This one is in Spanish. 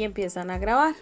y empiezan a grabar.